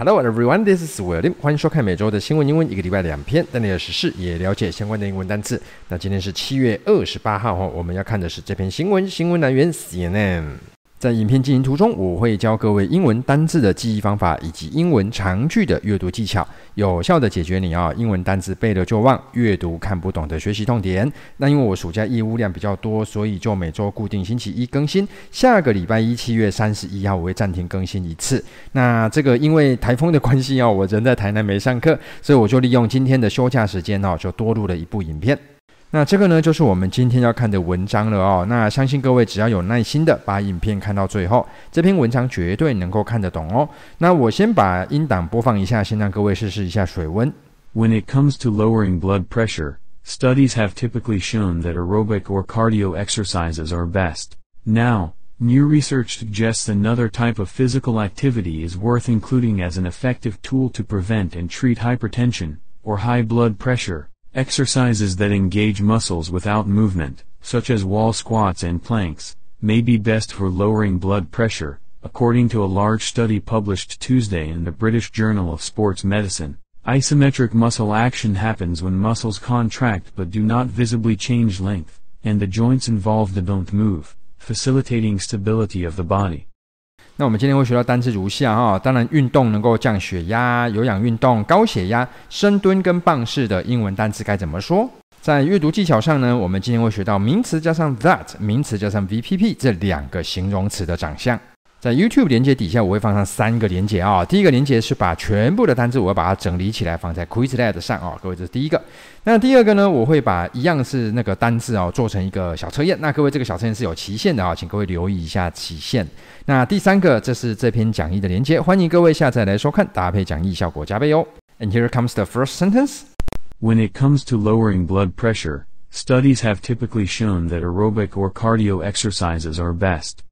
Hello everyone, this is William. 欢迎收看每周的新闻英文，一个礼拜两篇，带你的时事也了解相关的英文单词。那今天是七月二十八号哈，我们要看的是这篇新闻，新闻来源 CNN。在影片进行途中，我会教各位英文单字的记忆方法，以及英文长句的阅读技巧，有效的解决你啊英文单字背了就忘、阅读看不懂的学习痛点。那因为我暑假业务量比较多，所以就每周固定星期一更新。下个礼拜一七月三十一号我会暂停更新一次。那这个因为台风的关系哦，我人在台南没上课，所以我就利用今天的休假时间哦，就多录了一部影片。那这个呢，就是我们今天要看的文章了哦。那相信各位只要有耐心的把影片看到最后，这篇文章绝对能够看得懂哦。那我先把音档播放一下，先让各位试试一下水温。When it comes to lowering blood pressure, studies have typically shown that aerobic or cardio exercises are best. Now, new research suggests another type of physical activity is worth including as an effective tool to prevent and treat hypertension, or high blood pressure. Exercises that engage muscles without movement, such as wall squats and planks, may be best for lowering blood pressure, according to a large study published Tuesday in the British Journal of Sports Medicine. Isometric muscle action happens when muscles contract but do not visibly change length, and the joints involved don't move, facilitating stability of the body. 那我们今天会学到单词如下哈，当然运动能够降血压，有氧运动高血压，深蹲跟棒式的英文单词该怎么说？在阅读技巧上呢，我们今天会学到名词加上 that，名词加上 VPP 这两个形容词的长相。在 YouTube 连接底下，我会放上三个连接啊、第一个连接是把全部的单词，我要把它整理起来放在 Quizlet 上啊、各位，这是第一个。那第二个呢，我会把一样是那个单词哦，做成一个小测验。那各位，这个小测验是有期限的啊、请各位留意一下期限。那第三个，这是这篇讲义的连接，欢迎各位下载来收看，搭配讲义效果加倍哦。And here comes the first sentence. When it comes to lowering blood pressure, studies have typically shown that aerobic or cardio exercises are best.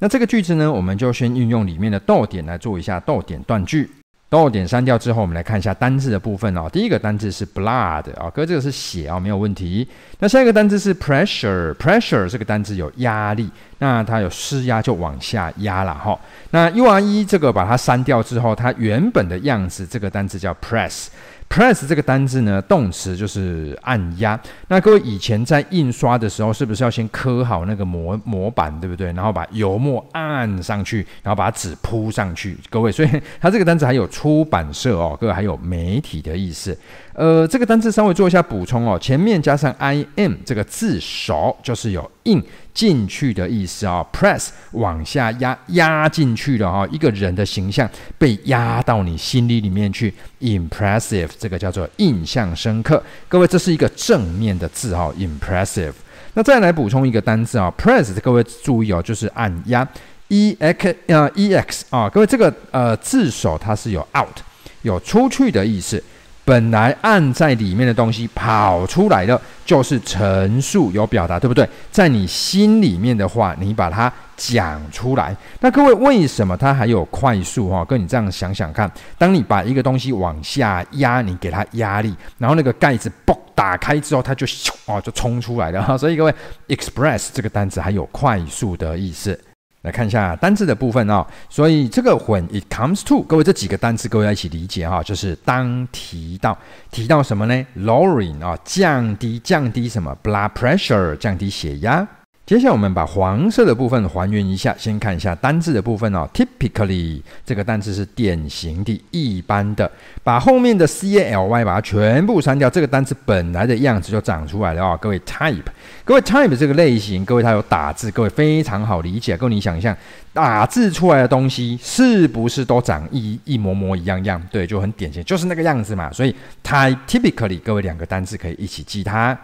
那这个句子呢，我们就先运用里面的逗点来做一下逗点断句。逗点删掉之后，我们来看一下单字的部分哦。第一个单字是 blood 啊，哥这个是血啊，没有问题。那下一个单字是 pressure，pressure 这个单字有压力，那它有施压就往下压了哈。那 U R E 这个把它删掉之后，它原本的样子，这个单字叫 press。Press 这个单字呢，动词就是按压。那各位以前在印刷的时候，是不是要先刻好那个模模板，对不对？然后把油墨按上去，然后把纸铺上去。各位，所以它这个单字还有出版社哦，各位还有媒体的意思。呃，这个单字稍微做一下补充哦，前面加上 im 这个字首，就是有印进去的意思啊、Press 往下压，压进去了哈、哦，一个人的形象被压到你心里里面去。Impressive 这个叫做印象深刻。各位，这是一个正面的字哈、哦。Impressive。那再来补充一个单字啊、哦、，Press 各位注意哦，就是按压。E X 呃 E X 啊，各位这个呃字首它是有 out 有出去的意思。本来按在里面的东西跑出来了，就是陈述有表达，对不对？在你心里面的话，你把它讲出来。那各位，为什么它还有快速？哈，跟你这样想想看，当你把一个东西往下压，你给它压力，然后那个盖子嘣打开之后，它就咻哦就冲出来了哈。所以各位，express 这个单词还有快速的意思。来看一下单字的部分哦，所以这个 when it comes to，各位这几个单字各位要一起理解哈，就是当提到提到什么呢？lowering 啊，降低降低什么？blood pressure，降低血压。接下来我们把黄色的部分还原一下，先看一下单字的部分哦。Typically 这个单字是典型的、一般的，把后面的 c a l y 把它全部删掉，这个单字本来的样子就长出来了、哦。各位 type，各位 type 这个类型，各位它有打字，各位非常好理解。各位你想象打字出来的东西是不是都长一一模模一样样？对，就很典型，就是那个样子嘛。所以 type typically，各位两个单字可以一起记它。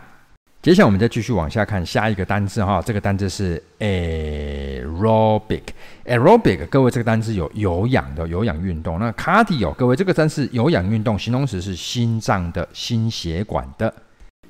接下来我们再继续往下看下一个单字哈，这个单字是 aerobic，aerobic，各位这个单字有有氧的有氧运动。那 cardio，各位这个单词有氧运动，形容词是心脏的心血管的。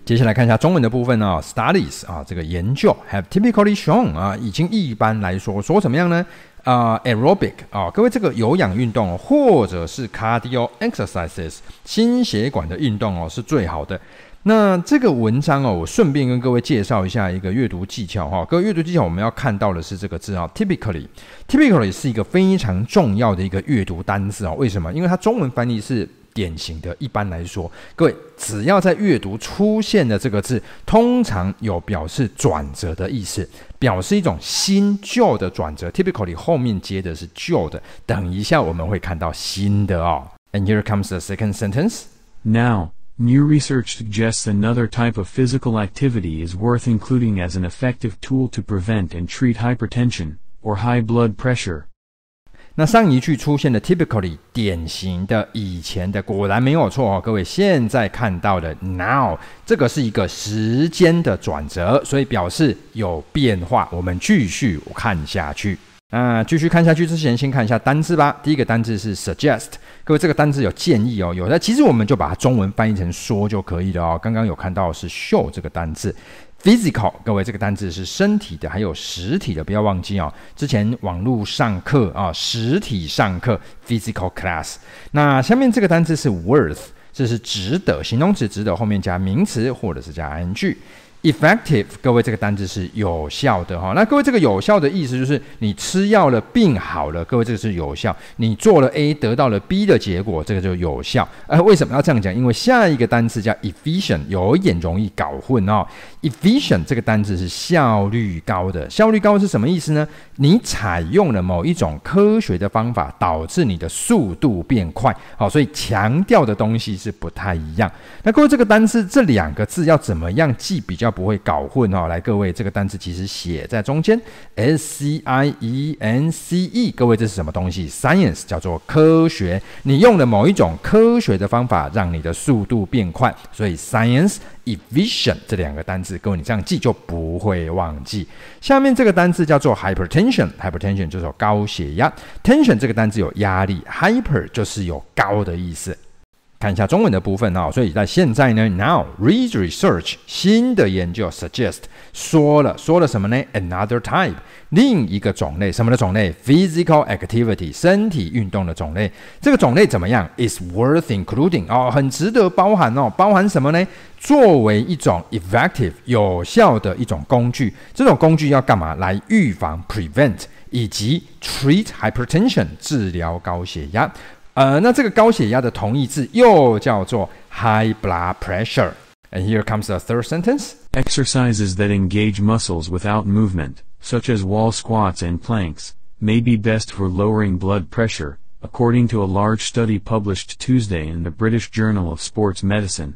接下来看一下中文的部分啊，studies 啊，这个研究 have typically shown 啊，已经一般来说说怎么样呢？啊，aerobic 啊，各位这个有氧运动或者是 cardio exercises 心血管的运动哦，是最好的。那这个文章哦，我顺便跟各位介绍一下一个阅读技巧哈。各位阅读技巧，我们要看到的是这个字啊，typically，typically 是一个非常重要的一个阅读单字哦。为什么？因为它中文翻译是典型的。一般来说，各位只要在阅读出现的这个字，通常有表示转折的意思，表示一种新旧的转折。typically 后面接的是旧的，等一下我们会看到新的哦。And here comes the second sentence. Now. New research suggests another type of physical activity is worth including as an effective tool to prevent and treat hypertension, or high blood pressure. 那上一句出现的 typically 典型的以前的果然没有错哦，各位现在看到的 now 这个是一个时间的转折，所以表示有变化。我们继续看下去。那继续看下去之前，先看一下单字吧。第一个单字是 suggest，各位这个单字有建议哦，有的其实我们就把它中文翻译成说就可以了哦。刚刚有看到是 show 这个单字，physical，各位这个单字是身体的，还有实体的，不要忘记哦。之前网络上课啊，实体上课 physical class。那下面这个单字是 worth，这是值得，形容词值得后面加名词或者是加 ing。Effective，各位这个单字是有效的哈。那各位这个有效的意思就是你吃药了，病好了，各位这个是有效。你做了 A 得到了 B 的结果，这个就有效。呃，为什么要这样讲？因为下一个单词叫 efficient，有一点容易搞混哦。Efficient 这个单字是效率高的，效率高是什么意思呢？你采用了某一种科学的方法，导致你的速度变快。好，所以强调的东西是不太一样。那各位这个单字这两个字要怎么样记比较不会搞混哦，来，各位，这个单词其实写在中间，S C I E N C E，各位这是什么东西？Science 叫做科学，你用了某一种科学的方法，让你的速度变快，所以 Science efficient 这两个单词，各位你这样记就不会忘记。下面这个单词叫做 Hypertension，Hypertension 就是高血压，Tension 这个单词有压力，Hyper 就是有高的意思。看一下中文的部分啊，所以在现在呢，now read research 新的研究 suggest 说了说了什么呢？Another type 另一个种类，什么的种类？Physical activity 身体运动的种类。这个种类怎么样？Is worth including 哦，很值得包含哦。包含什么呢？作为一种 effective 有效的一种工具，这种工具要干嘛？来预防 prevent 以及 treat hypertension 治疗高血压。呃，那这个高血压的同义字又叫做 high blood pressure。And here comes the third sentence. Exercises that engage muscles without movement, such as wall squats and planks, may be best for lowering blood pressure, according to a large study published Tuesday in the British Journal of Sports Medicine.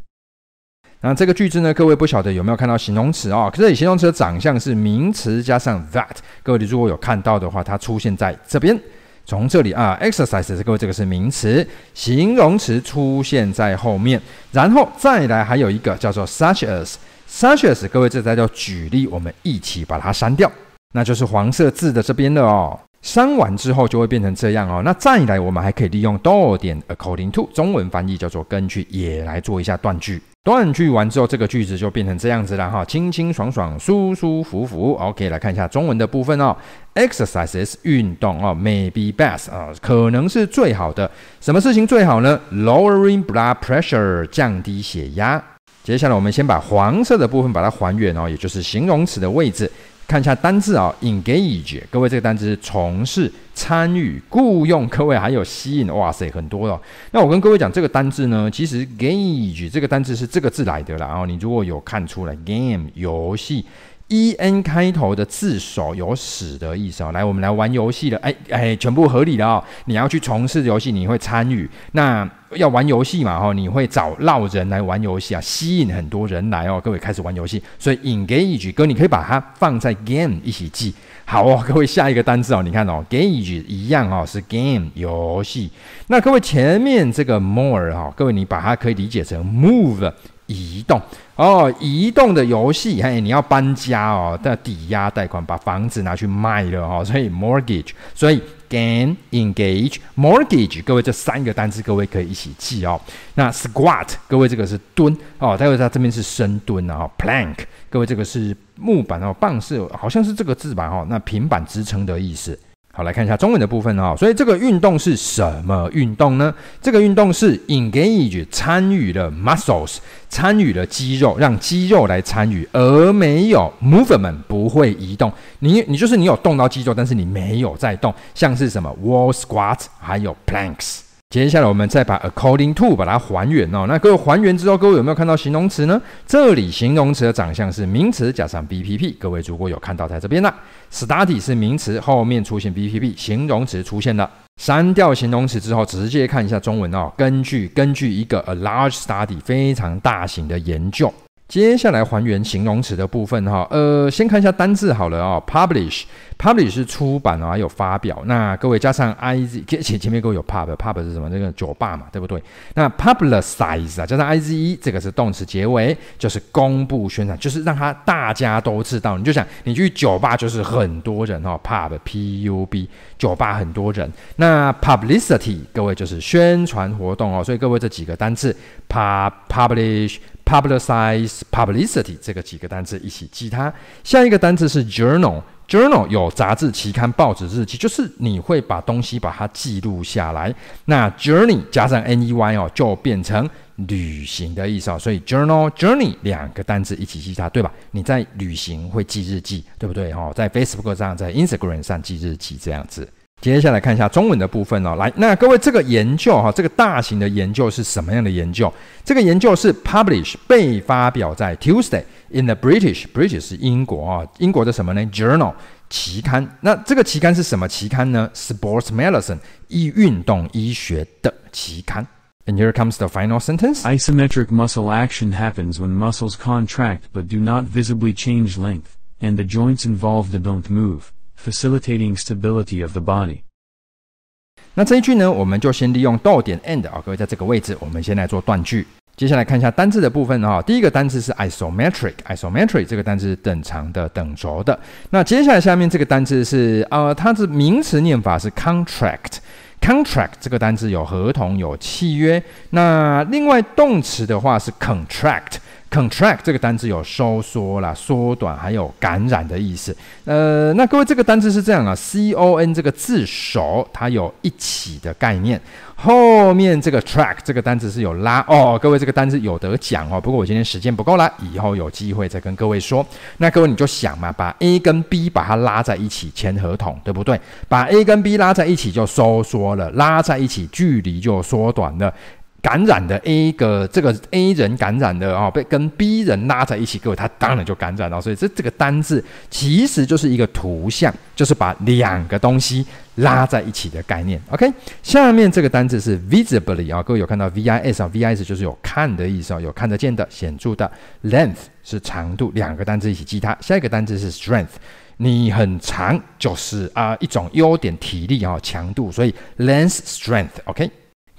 那这个句子呢，各位不晓得有没有看到形容词啊、哦？这里形容词的长相是名词加上 that。各位你如果有看到的话，它出现在这边。 从这里啊，exercise 各位这个是名词，形容词出现在后面，然后再来还有一个叫做 such as，such as 各位这才叫举例，我们一起把它删掉，那就是黄色字的这边的哦。删完之后就会变成这样哦。那再来我们还可以利用逗点 according to，中文翻译叫做根据，也来做一下断句。断句完之后，这个句子就变成这样子了哈，清清爽爽，舒舒服服。OK，来看一下中文的部分哦。Exercises 运动哦，may be best 啊，可能是最好的。什么事情最好呢？Lowering blood pressure，降低血压。接下来我们先把黄色的部分把它还原哦，也就是形容词的位置。看一下单字啊，engage，各位这个单字是从事、参与、雇佣，各位还有吸引，哇塞，很多哦。那我跟各位讲这个单字呢，其实 gage 这个单字是这个字来的啦。然后你如果有看出来，game 游戏，e n 开头的字首有使的意思哦。来，我们来玩游戏了，哎哎，全部合理的哦。你要去从事游戏，你会参与那。要玩游戏嘛，哈，你会找绕人来玩游戏啊，吸引很多人来哦。各位开始玩游戏，所以 engage 哥，你可以把它放在 game 一起记。好哦，各位下一个单字哦，你看哦，gauge 一样哦，是 game 游戏。那各位前面这个 more 哈，各位你把它可以理解成 move 移动哦，移动的游戏，嘿，你要搬家哦，的抵押贷款把房子拿去卖了哦，所以 mortgage，所以。Gain, engage, mortgage，各位这三个单词，各位可以一起记哦。那 squat，各位这个是蹲哦，待会它这边是深蹲啊。Plank，各位这个是木板哦，棒是好像是这个字吧？哦，那平板支撑的意思。好，来看一下中文的部分哦。所以这个运动是什么运动呢？这个运动是 engage 参与了 muscles，参与了肌肉，让肌肉来参与，而没有 movement 不会移动。你你就是你有动到肌肉，但是你没有在动，像是什么 wall squat，还有 planks。接下来我们再把 according to 把它还原哦。那各位还原之后，各位有没有看到形容词呢？这里形容词的长相是名词加上 BPP。各位如果有看到在这边呢，study 是名词，后面出现 BPP，形容词出现了。删掉形容词之后，直接看一下中文哦。根据根据一个 a large study 非常大型的研究。接下来还原形容词的部分哈，呃，先看一下单字好了哦。Publish，publish 是出版啊，还有发表。那各位加上 i z，前前面各位有 pub，pub 是什么？那个酒吧嘛，对不对？那 publicize 啊，加上 i z e，这个是动词结尾，就是公布宣传，就是让他大家都知道。你就想，你去酒吧就是很多人哦，pub，p u b，酒吧很多人。那 publicity，各位就是宣传活动哦。所以各位这几个单字，pub，publish。Publicize, publicity 这个几个单词一起记它。下一个单词是 journal，journal 有杂志、期刊、报纸、日记，就是你会把东西把它记录下来。那 journey 加上 ney 哦，就变成旅行的意思哦。所以 journal、journey 两个单词一起记它，对吧？你在旅行会记日记，对不对？哦，在 Facebook 上、在 Instagram 上记日记这样子。接下来看一下中文的部分哦，来，那各位这个研究哈，这个大型的研究是什么样的研究？这个研究是 publish 被发表在 Tuesday in the British British 是英国啊，英国的什么呢？Journal 期刊。那这个期刊是什么期刊呢？Sports Medicine 医运动医学的期刊。And here comes the final sentence. Isometric muscle action happens when muscles contract but do not visibly change length, and the joints involved don't move. Facilitating stability of the body。那这一句呢，我们就先利用逗点 end 啊，各位在这个位置，我们先来做断句。接下来看一下单字的部分啊，第一个单字是 isometric，isometric 这个单字是等长的、等轴的。那接下来下面这个单字是呃，它的名词念法是 contract，contract 这个单字有合同、有契约。那另外动词的话是 contract。Contract 这个单字有收缩啦、缩短，还有感染的意思。呃，那各位这个单字是这样啊，C O N 这个字首它有一起的概念，后面这个 track 这个单字是有拉哦。各位这个单字有得讲哦，不过我今天时间不够了，以后有机会再跟各位说。那各位你就想嘛，把 A 跟 B 把它拉在一起签合同，对不对？把 A 跟 B 拉在一起就收缩了，拉在一起距离就缩短了。感染的 A 个这个 A 人感染的啊、哦，被跟 B 人拉在一起，各位他当然就感染了。所以这这个单字其实就是一个图像，就是把两个东西拉在一起的概念。OK，下面这个单字是 visibly 啊、哦，各位有看到 V I S 啊，V I S 就是有看的意思啊、哦，有看得见的、显著的。Length 是长度，两个单字一起记它。下一个单字是 strength，你很长就是啊、一种优点，体力啊、哦、强度，所以 length strength。OK。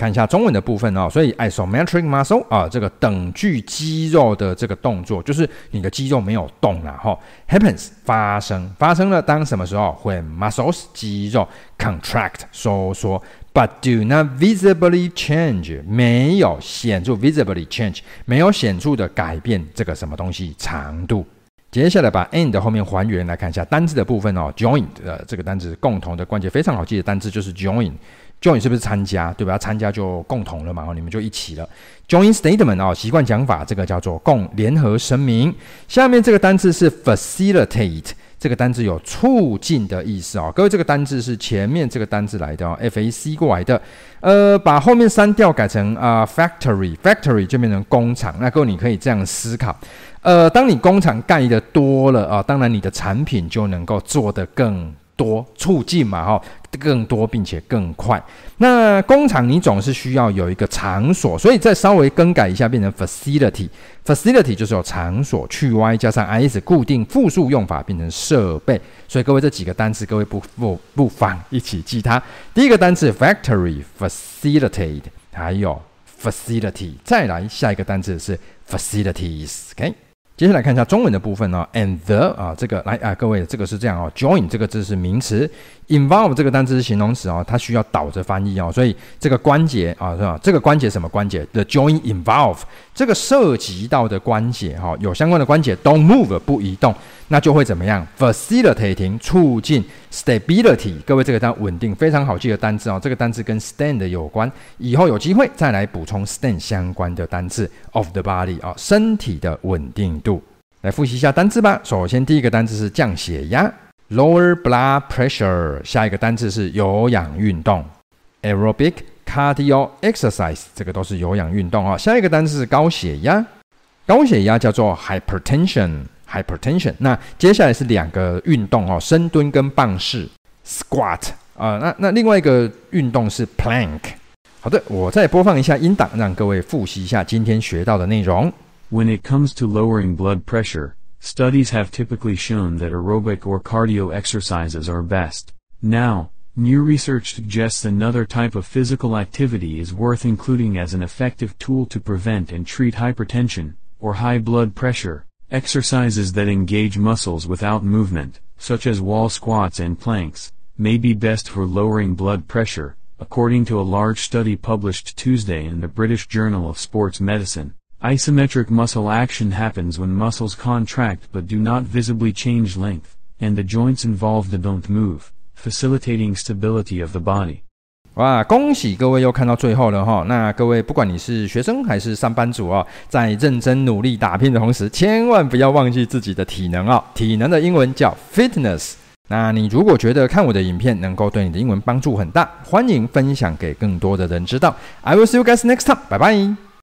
看一下中文的部分哦，所以 isometric muscle 啊，这个等距肌肉的这个动作，就是你的肌肉没有动了哈。Happens 发生发生了当什么时候？When muscles 肌肉 contract 收缩，but do not visibly change 没有显著 visibly change 没有显著的改变这个什么东西长度。接下来把 and 后面还原来看一下单字的部分哦，join 的这个单字共同的关节非常好记的单字就是 join。Join 是不是参加？对吧？参加就共同了嘛，你们就一起了。join statement 哦，习惯讲法，这个叫做共联合声明。下面这个单字是 facilitate，这个单字有促进的意思哦。各位，这个单字是前面这个单字来的哦，F A C 过来的。呃，把后面删掉，改成啊、factory，factory 就变成工厂。那各位，你可以这样思考。呃，当你工厂盖得多了啊、当然你的产品就能够做得更多，促进嘛，哈。更多并且更快。那工厂你总是需要有一个场所，所以再稍微更改一下，变成 facility。facility 就是有场所，去 y 加上 is 固定复数用法变成设备。所以各位这几个单词，各位不不不妨一起记它。第一个单词 factory facilitate，还有 facility。再来下一个单词是 facilities。OK。接下来看一下中文的部分哦，and the 啊，这个来啊，各位，这个是这样哦，join 这个字是名词，involve 这个单词是形容词哦，它需要倒着翻译哦，所以这个关节啊，是吧？这个关节什么关节？The join involve 这个涉及到的关节哈，有相关的关节 don't move 不移动，那就会怎么样？facilitating 促进 stability，各位这个单稳定非常好记的单字哦，这个单字跟 stand 有关，以后有机会再来补充 stand 相关的单字 of the body 啊，身体的稳定度。来复习一下单字吧。首先，第一个单字是降血压 （lower blood pressure）。下一个单字是有氧运动 （aerobic cardio exercise）。这个都是有氧运动啊。下一个单字是高血压，高血压叫做 hypertension。hypertension。那接下来是两个运动哦，深蹲跟棒式 （squat） 啊。那那另外一个运动是 plank。好的，我再播放一下音档，让各位复习一下今天学到的内容。When it comes to lowering blood pressure, studies have typically shown that aerobic or cardio exercises are best. Now, new research suggests another type of physical activity is worth including as an effective tool to prevent and treat hypertension, or high blood pressure. Exercises that engage muscles without movement, such as wall squats and planks, may be best for lowering blood pressure, according to a large study published Tuesday in the British Journal of Sports Medicine. Isometric muscle action happens when muscles contract but do not visibly change length, and the joints involved don't move, facilitating stability of the body. 哇，恭喜各位又看到最后了哈！那各位不管你是学生还是上班族哦，在认真努力打拼的同时，千万不要忘记自己的体能哦！体能的英文叫 fitness。那你如果觉得看我的影片能够对你的英文帮助很大，欢迎分享给更多的人知道。I will see you guys next time，拜拜。